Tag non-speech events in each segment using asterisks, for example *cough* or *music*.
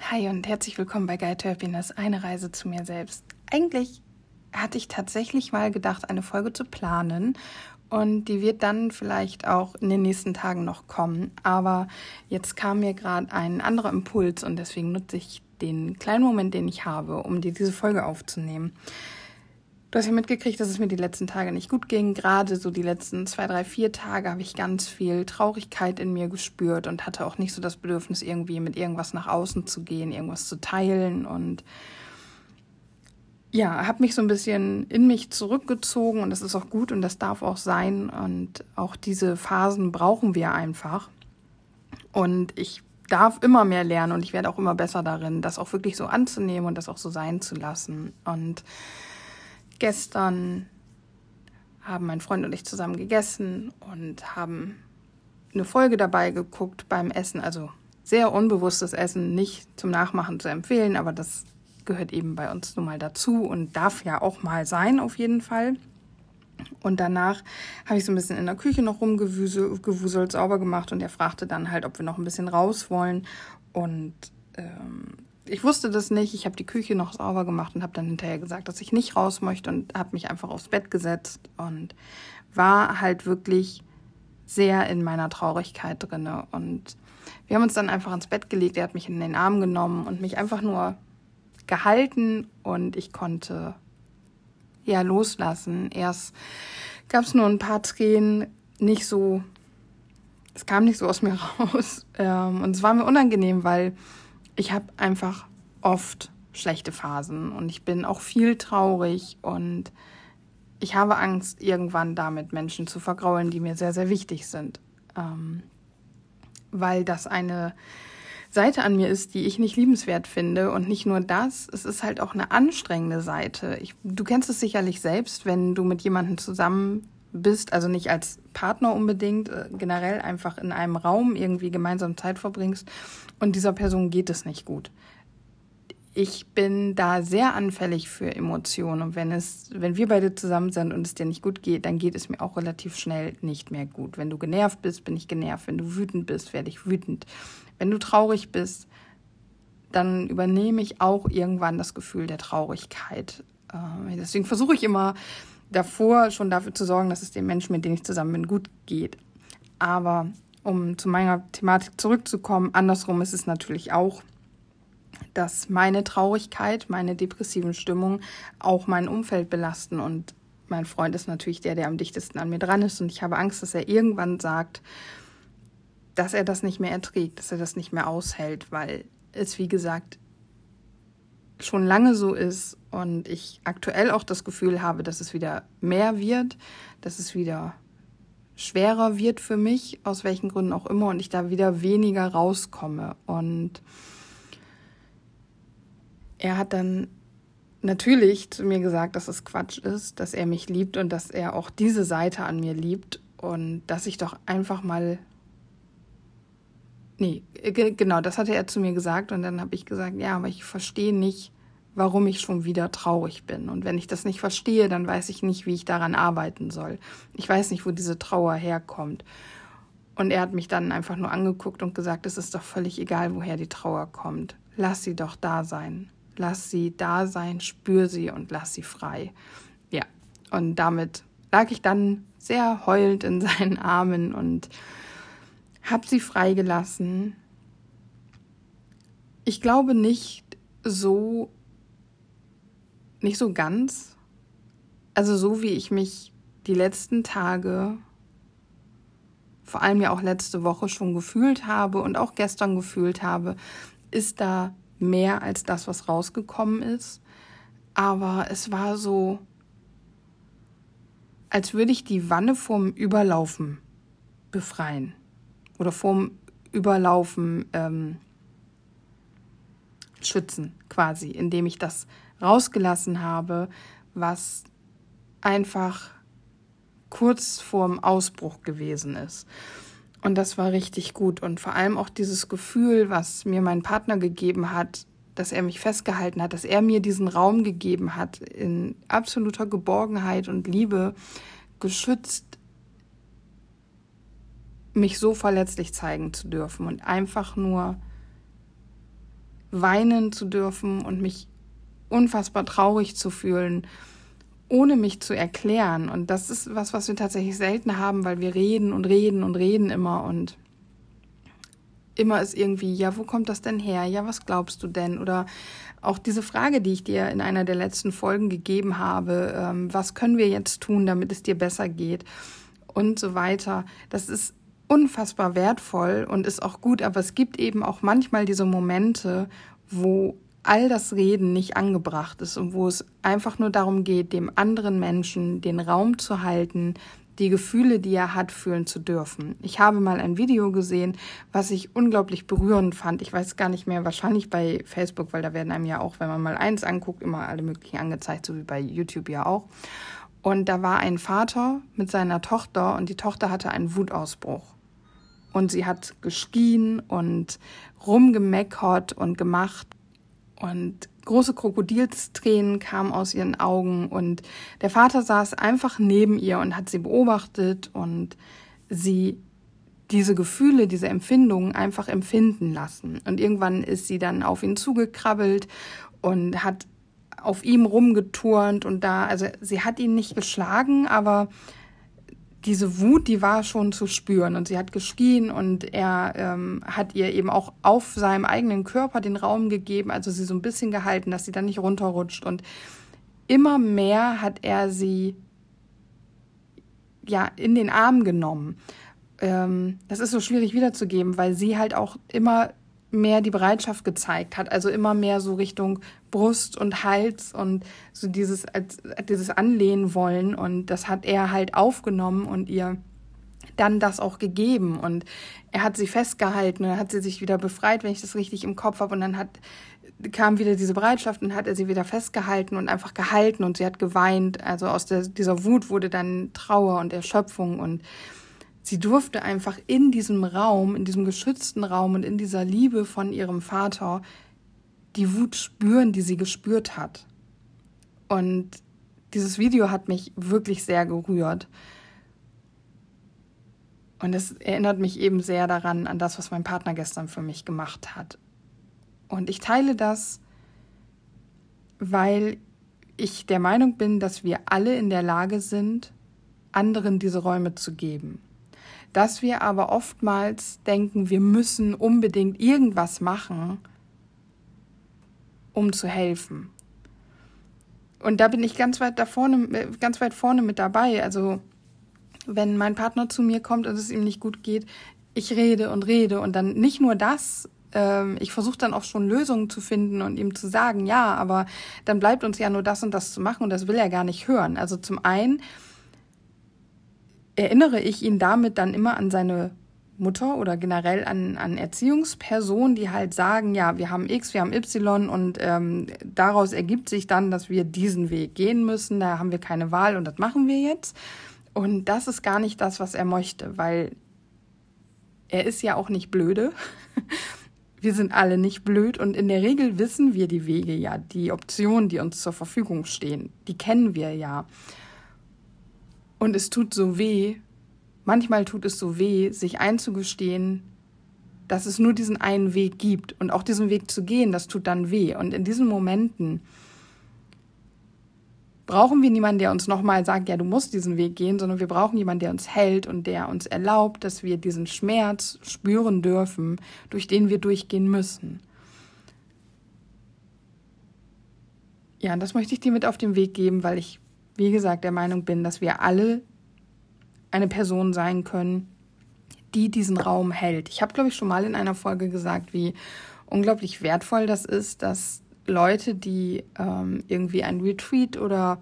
Hi und herzlich willkommen bei Guide to Happiness, eine Reise zu mir selbst. Eigentlich hatte ich tatsächlich mal gedacht, eine Folge zu planen und die wird dann vielleicht auch in den nächsten Tagen noch kommen. Aber jetzt kam mir gerade ein anderer Impuls und deswegen nutze ich den kleinen Moment, den ich habe, um dir diese Folge aufzunehmen. Du hast ja mitgekriegt, dass es mir die letzten Tage nicht gut ging. Gerade so die letzten zwei, drei, vier Tage habe ich ganz viel Traurigkeit in mir gespürt und hatte auch nicht so das Bedürfnis, irgendwie mit irgendwas nach außen zu gehen, irgendwas zu teilen und ja, habe mich so ein bisschen in mich zurückgezogen und das ist auch gut und das darf auch sein und auch diese Phasen brauchen wir einfach. Und ich darf immer mehr lernen und ich werde auch immer besser darin, das auch wirklich so anzunehmen und das auch so sein zu lassen. Und Gestern haben mein Freund und ich zusammen gegessen und haben eine Folge dabei geguckt beim Essen. Also sehr unbewusstes Essen, nicht zum Nachmachen zu empfehlen, aber das gehört eben bei uns nun mal dazu und darf ja auch mal sein, auf jeden Fall. Und danach habe ich so ein bisschen in der Küche noch rumgewuselt, sauber gemacht und er fragte dann halt, ob wir noch ein bisschen raus wollen. Und ähm, ich wusste das nicht. Ich habe die Küche noch sauber gemacht und habe dann hinterher gesagt, dass ich nicht raus möchte und habe mich einfach aufs Bett gesetzt und war halt wirklich sehr in meiner Traurigkeit drinne und wir haben uns dann einfach ins Bett gelegt. Er hat mich in den Arm genommen und mich einfach nur gehalten und ich konnte ja loslassen. Erst gab es nur ein paar Tränen, nicht so, es kam nicht so aus mir *laughs* raus ähm, und es war mir unangenehm, weil ich habe einfach oft schlechte Phasen und ich bin auch viel traurig und ich habe Angst, irgendwann damit Menschen zu vergraulen, die mir sehr, sehr wichtig sind. Ähm, weil das eine Seite an mir ist, die ich nicht liebenswert finde. Und nicht nur das, es ist halt auch eine anstrengende Seite. Ich, du kennst es sicherlich selbst, wenn du mit jemandem zusammen bist, also nicht als Partner unbedingt, äh, generell einfach in einem Raum irgendwie gemeinsam Zeit verbringst und dieser Person geht es nicht gut. Ich bin da sehr anfällig für Emotionen und wenn es, wenn wir beide zusammen sind und es dir nicht gut geht, dann geht es mir auch relativ schnell nicht mehr gut. Wenn du genervt bist, bin ich genervt. Wenn du wütend bist, werde ich wütend. Wenn du traurig bist, dann übernehme ich auch irgendwann das Gefühl der Traurigkeit. Äh, deswegen versuche ich immer davor schon dafür zu sorgen, dass es dem Menschen, mit dem ich zusammen bin, gut geht. Aber um zu meiner Thematik zurückzukommen, andersrum ist es natürlich auch, dass meine Traurigkeit, meine depressiven Stimmungen auch mein Umfeld belasten. Und mein Freund ist natürlich der, der am dichtesten an mir dran ist. Und ich habe Angst, dass er irgendwann sagt, dass er das nicht mehr erträgt, dass er das nicht mehr aushält, weil es, wie gesagt, schon lange so ist und ich aktuell auch das Gefühl habe, dass es wieder mehr wird, dass es wieder schwerer wird für mich, aus welchen Gründen auch immer, und ich da wieder weniger rauskomme. Und er hat dann natürlich zu mir gesagt, dass es Quatsch ist, dass er mich liebt und dass er auch diese Seite an mir liebt und dass ich doch einfach mal. Nee, genau, das hatte er zu mir gesagt und dann habe ich gesagt, ja, aber ich verstehe nicht, warum ich schon wieder traurig bin. Und wenn ich das nicht verstehe, dann weiß ich nicht, wie ich daran arbeiten soll. Ich weiß nicht, wo diese Trauer herkommt. Und er hat mich dann einfach nur angeguckt und gesagt, es ist doch völlig egal, woher die Trauer kommt. Lass sie doch da sein. Lass sie da sein, spür sie und lass sie frei. Ja, und damit lag ich dann sehr heulend in seinen Armen und habe sie freigelassen. Ich glaube nicht so nicht so ganz. Also so wie ich mich die letzten Tage, vor allem ja auch letzte Woche schon gefühlt habe und auch gestern gefühlt habe, ist da mehr als das, was rausgekommen ist. Aber es war so, als würde ich die Wanne vom Überlaufen befreien. Oder vom Überlaufen ähm, schützen, quasi, indem ich das rausgelassen habe, was einfach kurz vorm Ausbruch gewesen ist. Und das war richtig gut. Und vor allem auch dieses Gefühl, was mir mein Partner gegeben hat, dass er mich festgehalten hat, dass er mir diesen Raum gegeben hat, in absoluter Geborgenheit und Liebe geschützt, mich so verletzlich zeigen zu dürfen und einfach nur weinen zu dürfen und mich unfassbar traurig zu fühlen, ohne mich zu erklären. Und das ist was, was wir tatsächlich selten haben, weil wir reden und reden und reden immer und immer ist irgendwie, ja, wo kommt das denn her? Ja, was glaubst du denn? Oder auch diese Frage, die ich dir in einer der letzten Folgen gegeben habe, ähm, was können wir jetzt tun, damit es dir besser geht? Und so weiter. Das ist unfassbar wertvoll und ist auch gut, aber es gibt eben auch manchmal diese Momente, wo all das Reden nicht angebracht ist und wo es einfach nur darum geht, dem anderen Menschen den Raum zu halten, die Gefühle, die er hat, fühlen zu dürfen. Ich habe mal ein Video gesehen, was ich unglaublich berührend fand. Ich weiß gar nicht mehr, wahrscheinlich bei Facebook, weil da werden einem ja auch, wenn man mal eins anguckt, immer alle möglichen angezeigt, so wie bei YouTube ja auch. Und da war ein Vater mit seiner Tochter und die Tochter hatte einen Wutausbruch. Und sie hat geschrien und rumgemeckert und gemacht. Und große Krokodilstränen kamen aus ihren Augen und der Vater saß einfach neben ihr und hat sie beobachtet und sie diese Gefühle, diese Empfindungen einfach empfinden lassen. Und irgendwann ist sie dann auf ihn zugekrabbelt und hat auf ihm rumgeturnt und da, also sie hat ihn nicht geschlagen, aber diese Wut, die war schon zu spüren und sie hat geschrien und er ähm, hat ihr eben auch auf seinem eigenen Körper den Raum gegeben, also sie so ein bisschen gehalten, dass sie dann nicht runterrutscht und immer mehr hat er sie ja in den Arm genommen. Ähm, das ist so schwierig wiederzugeben, weil sie halt auch immer mehr die Bereitschaft gezeigt hat, also immer mehr so Richtung Brust und Hals und so dieses, dieses Anlehnen wollen. Und das hat er halt aufgenommen und ihr dann das auch gegeben. Und er hat sie festgehalten und hat sie sich wieder befreit, wenn ich das richtig im Kopf habe und dann hat kam wieder diese Bereitschaft und hat er sie wieder festgehalten und einfach gehalten. Und sie hat geweint, also aus der, dieser Wut wurde dann Trauer und Erschöpfung. Und sie durfte einfach in diesem Raum, in diesem geschützten Raum und in dieser Liebe von ihrem Vater die Wut spüren, die sie gespürt hat. Und dieses Video hat mich wirklich sehr gerührt. Und es erinnert mich eben sehr daran, an das, was mein Partner gestern für mich gemacht hat. Und ich teile das, weil ich der Meinung bin, dass wir alle in der Lage sind, anderen diese Räume zu geben dass wir aber oftmals denken, wir müssen unbedingt irgendwas machen, um zu helfen. Und da bin ich ganz weit da vorne, ganz weit vorne mit dabei. Also wenn mein Partner zu mir kommt und es ihm nicht gut geht, ich rede und rede und dann nicht nur das, ähm, ich versuche dann auch schon Lösungen zu finden und ihm zu sagen, ja, aber dann bleibt uns ja nur das und das zu machen und das will er gar nicht hören. Also zum einen erinnere ich ihn damit dann immer an seine Mutter oder generell an, an Erziehungspersonen, die halt sagen, ja, wir haben X, wir haben Y und ähm, daraus ergibt sich dann, dass wir diesen Weg gehen müssen, da haben wir keine Wahl und das machen wir jetzt. Und das ist gar nicht das, was er möchte, weil er ist ja auch nicht blöde. *laughs* Wir sind alle nicht blöd und in der Regel wissen wir die Wege ja, die Optionen, die uns zur Verfügung stehen, die kennen wir ja. Und es tut so weh, manchmal tut es so weh, sich einzugestehen, dass es nur diesen einen Weg gibt. Und auch diesen Weg zu gehen, das tut dann weh. Und in diesen Momenten brauchen wir niemanden, der uns nochmal sagt, ja, du musst diesen Weg gehen, sondern wir brauchen jemanden, der uns hält und der uns erlaubt, dass wir diesen Schmerz spüren dürfen, durch den wir durchgehen müssen. Ja, das möchte ich dir mit auf den Weg geben, weil ich wie gesagt, der Meinung bin, dass wir alle eine Person sein können, die diesen Raum hält. Ich habe, glaube ich, schon mal in einer Folge gesagt, wie unglaublich wertvoll das ist, dass Leute, die ähm, irgendwie ein Retreat oder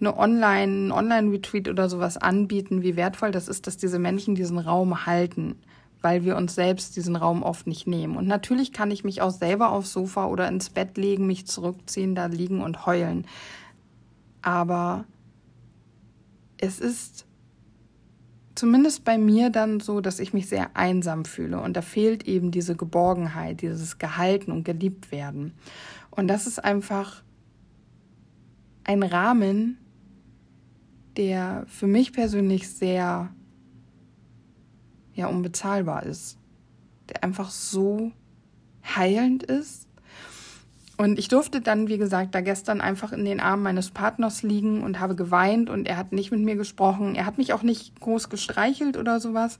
eine Online, Online-Retreat oder sowas anbieten, wie wertvoll das ist, dass diese Menschen diesen Raum halten, weil wir uns selbst diesen Raum oft nicht nehmen. Und natürlich kann ich mich auch selber aufs Sofa oder ins Bett legen, mich zurückziehen, da liegen und heulen aber es ist zumindest bei mir dann so, dass ich mich sehr einsam fühle und da fehlt eben diese Geborgenheit, dieses Gehalten und geliebt werden. Und das ist einfach ein Rahmen, der für mich persönlich sehr ja unbezahlbar ist, der einfach so heilend ist Und ich durfte dann, wie gesagt, da gestern einfach in den Armen meines Partners liegen und habe geweint und er hat nicht mit mir gesprochen. Er hat mich auch nicht groß gestreichelt oder sowas.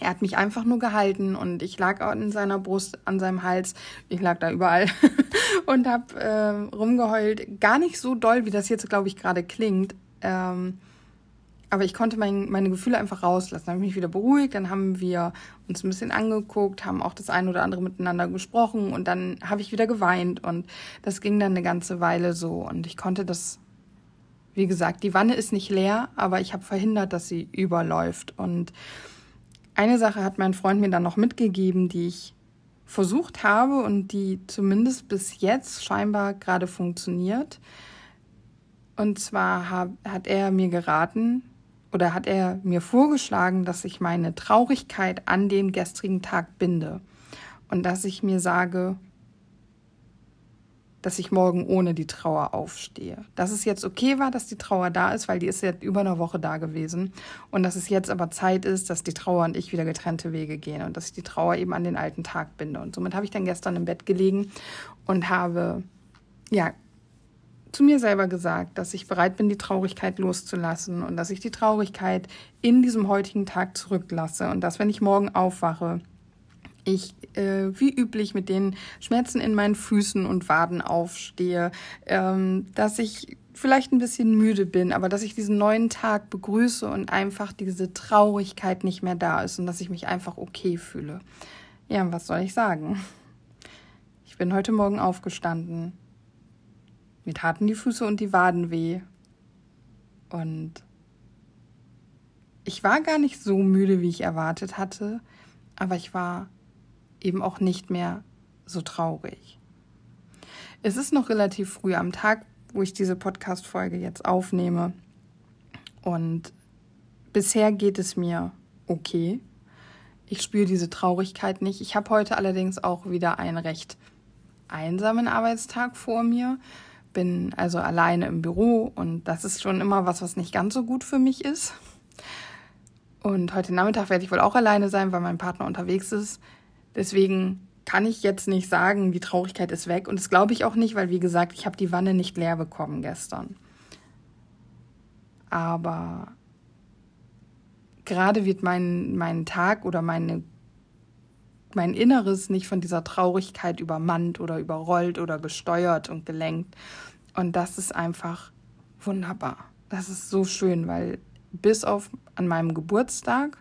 Er hat mich einfach nur gehalten und ich lag an seiner Brust, an seinem Hals. Ich lag da überall *laughs* und habe äh, rumgeheult. Gar nicht so doll, wie das jetzt, glaube ich, gerade klingt. Ähm, aber ich konnte mein, meine Gefühle einfach rauslassen. Dann habe ich mich wieder beruhigt, dann haben wir uns ein bisschen angeguckt, haben auch das eine oder andere miteinander gesprochen und dann habe ich wieder geweint und das ging dann eine ganze Weile so und ich konnte das, wie gesagt, die Wanne ist nicht leer, aber ich habe verhindert, dass sie überläuft und eine Sache hat mein Freund mir dann noch mitgegeben, die ich versucht habe und die zumindest bis jetzt scheinbar gerade funktioniert. Und zwar hat er mir geraten, oder hat er mir vorgeschlagen, dass ich meine Traurigkeit an den gestrigen Tag binde und dass ich mir sage, dass ich morgen ohne die Trauer aufstehe. Dass es jetzt okay war, dass die Trauer da ist, weil die ist jetzt über eine Woche da gewesen und dass es jetzt aber Zeit ist, dass die Trauer und ich wieder getrennte Wege gehen und dass ich die Trauer eben an den alten Tag binde. Und somit habe ich dann gestern im Bett gelegen und habe ja zu mir selber gesagt, dass ich bereit bin, die Traurigkeit loszulassen und dass ich die Traurigkeit in diesem heutigen Tag zurücklasse und dass, wenn ich morgen aufwache, ich äh, wie üblich mit den Schmerzen in meinen Füßen und Waden aufstehe, ähm, dass ich vielleicht ein bisschen müde bin, aber dass ich diesen neuen Tag begrüße und einfach diese Traurigkeit nicht mehr da ist und dass ich mich einfach okay fühle. Ja, was soll ich sagen? Ich bin heute Morgen aufgestanden mir taten die Füße und die Waden weh. Und ich war gar nicht so müde, wie ich erwartet hatte, aber ich war eben auch nicht mehr so traurig. Es ist noch relativ früh am Tag, wo ich diese Podcast-Folge jetzt aufnehme. Und bisher geht es mir okay. Ich spüre diese Traurigkeit nicht. Ich habe heute allerdings auch wieder einen recht einsamen Arbeitstag vor mir bin also alleine im Büro und das ist schon immer was, was nicht ganz so gut für mich ist. Und heute Nachmittag werde ich wohl auch alleine sein, weil mein Partner unterwegs ist. Deswegen kann ich jetzt nicht sagen, die Traurigkeit ist weg. Und das glaube ich auch nicht, weil, wie gesagt, ich habe die Wanne nicht leer bekommen gestern. Aber gerade wird mein, mein Tag oder meine mein Inneres nicht von dieser Traurigkeit übermannt oder überrollt oder gesteuert und gelenkt. Und das ist einfach wunderbar. Das ist so schön, weil bis auf an meinem Geburtstag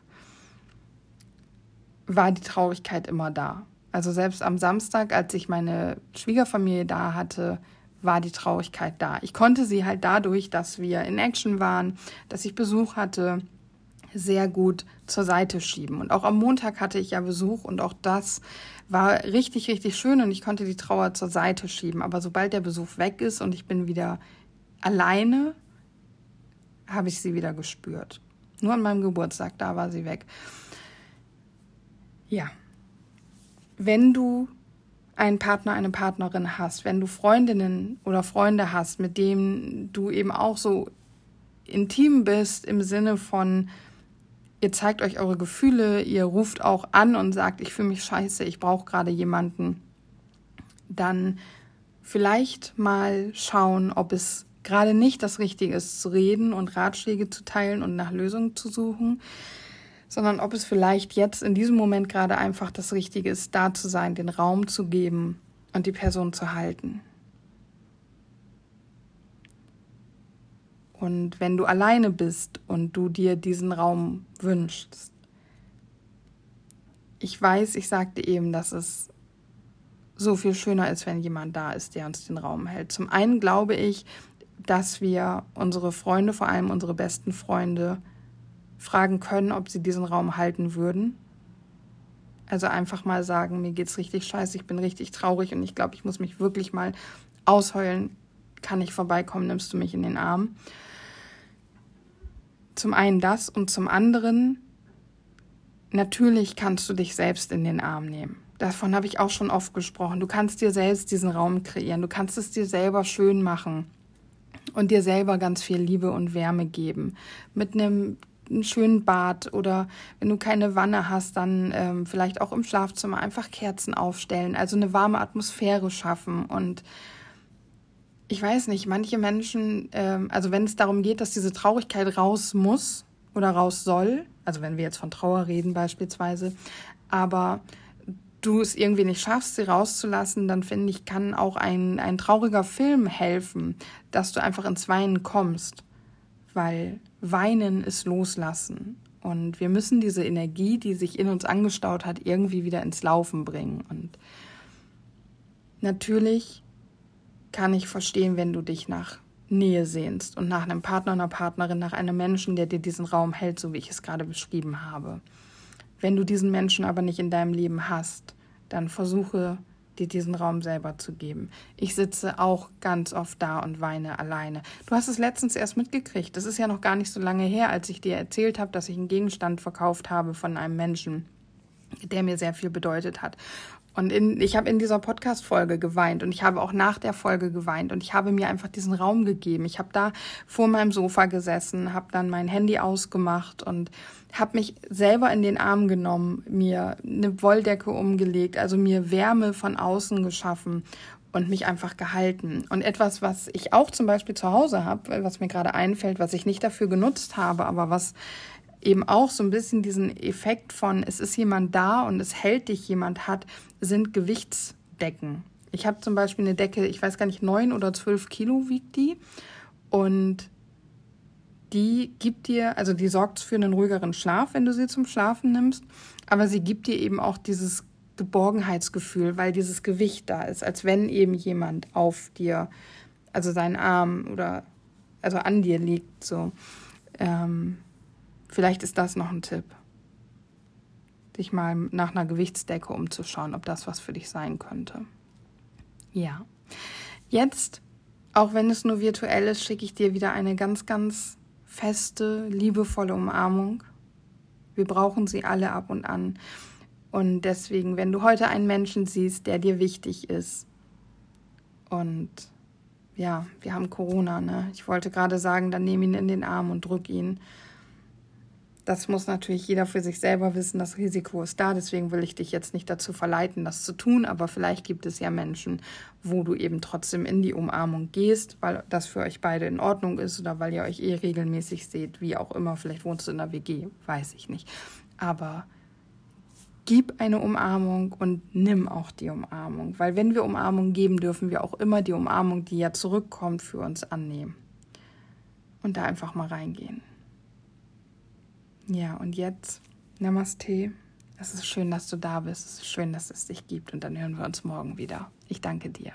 war die Traurigkeit immer da. Also selbst am Samstag, als ich meine Schwiegerfamilie da hatte, war die Traurigkeit da. Ich konnte sie halt dadurch, dass wir in Action waren, dass ich Besuch hatte, sehr gut zur Seite schieben. Und auch am Montag hatte ich ja Besuch und auch das war richtig, richtig schön und ich konnte die Trauer zur Seite schieben. Aber sobald der Besuch weg ist und ich bin wieder alleine, habe ich sie wieder gespürt. Nur an meinem Geburtstag, da war sie weg. Ja. Wenn du einen Partner, eine Partnerin hast, wenn du Freundinnen oder Freunde hast, mit denen du eben auch so intim bist im Sinne von, ihr zeigt euch eure Gefühle, ihr ruft auch an und sagt, ich fühle mich scheiße, ich brauche gerade jemanden, dann vielleicht mal schauen, ob es gerade nicht das Richtige ist, zu reden und Ratschläge zu teilen und nach Lösungen zu suchen, sondern ob es vielleicht jetzt in diesem Moment gerade einfach das Richtige ist, da zu sein, den Raum zu geben und die Person zu halten. Und wenn du alleine bist und du dir diesen Raum wünschst, ich weiß, ich sagte eben, dass es so viel schöner ist, wenn jemand da ist, der uns den Raum hält. Zum einen glaube ich, dass wir unsere Freunde, vor allem unsere besten Freunde, fragen können, ob sie diesen Raum halten würden. Also einfach mal sagen, mir geht's richtig scheiße, ich bin richtig traurig und ich glaube, ich muss mich wirklich mal ausheulen. Kann ich vorbeikommen, nimmst du mich in den Arm? Zum einen das und zum anderen, natürlich kannst du dich selbst in den Arm nehmen. Davon habe ich auch schon oft gesprochen. Du kannst dir selbst diesen Raum kreieren. Du kannst es dir selber schön machen und dir selber ganz viel Liebe und Wärme geben. Mit einem einen schönen Bad oder wenn du keine Wanne hast, dann ähm, vielleicht auch im Schlafzimmer einfach Kerzen aufstellen, also eine warme Atmosphäre schaffen und ich weiß nicht, manche Menschen, ähm, also wenn es darum geht, dass diese Traurigkeit raus muss oder raus soll, also wenn wir jetzt von Trauer reden beispielsweise, aber du es irgendwie nicht schaffst, sie rauszulassen, dann finde ich, kann auch ein, ein trauriger Film helfen, dass du einfach ins Weinen kommst, weil Weinen ist Loslassen. Und wir müssen diese Energie, die sich in uns angestaut hat, irgendwie wieder ins Laufen bringen. Und natürlich kann ich verstehen, wenn du dich nach Nähe sehnst und nach einem Partner, einer Partnerin, nach einem Menschen, der dir diesen Raum hält, so wie ich es gerade beschrieben habe. Wenn du diesen Menschen aber nicht in deinem Leben hast, dann versuche dir diesen Raum selber zu geben. Ich sitze auch ganz oft da und weine alleine. Du hast es letztens erst mitgekriegt. Das ist ja noch gar nicht so lange her, als ich dir erzählt habe, dass ich einen Gegenstand verkauft habe von einem Menschen, der mir sehr viel bedeutet hat. Und in, ich habe in dieser Podcast-Folge geweint und ich habe auch nach der Folge geweint und ich habe mir einfach diesen Raum gegeben. Ich habe da vor meinem Sofa gesessen, habe dann mein Handy ausgemacht und habe mich selber in den Arm genommen, mir eine Wolldecke umgelegt, also mir Wärme von außen geschaffen und mich einfach gehalten. Und etwas, was ich auch zum Beispiel zu Hause habe, was mir gerade einfällt, was ich nicht dafür genutzt habe, aber was eben auch so ein bisschen diesen Effekt von, es ist jemand da und es hält dich jemand hat, sind Gewichtsdecken. Ich habe zum Beispiel eine Decke, ich weiß gar nicht, neun oder zwölf Kilo wiegt die. Und die gibt dir, also die sorgt für einen ruhigeren Schlaf, wenn du sie zum Schlafen nimmst. Aber sie gibt dir eben auch dieses Geborgenheitsgefühl, weil dieses Gewicht da ist, als wenn eben jemand auf dir, also seinen Arm oder also an dir liegt. So. Ähm, Vielleicht ist das noch ein Tipp. Dich mal nach einer Gewichtsdecke umzuschauen, ob das was für dich sein könnte. Ja. Jetzt, auch wenn es nur virtuell ist, schicke ich dir wieder eine ganz, ganz feste, liebevolle Umarmung. Wir brauchen sie alle ab und an. Und deswegen, wenn du heute einen Menschen siehst, der dir wichtig ist, und ja, wir haben Corona, ne? Ich wollte gerade sagen, dann nimm ihn in den Arm und drück ihn. Das muss natürlich jeder für sich selber wissen. Das Risiko ist da. Deswegen will ich dich jetzt nicht dazu verleiten, das zu tun. Aber vielleicht gibt es ja Menschen, wo du eben trotzdem in die Umarmung gehst, weil das für euch beide in Ordnung ist oder weil ihr euch eh regelmäßig seht, wie auch immer. Vielleicht wohnst du in der WG, weiß ich nicht. Aber gib eine Umarmung und nimm auch die Umarmung. Weil wenn wir Umarmung geben, dürfen wir auch immer die Umarmung, die ja zurückkommt, für uns annehmen. Und da einfach mal reingehen. Ja, und jetzt Namaste. Es ist schön, dass du da bist. Es ist schön, dass es dich gibt. Und dann hören wir uns morgen wieder. Ich danke dir.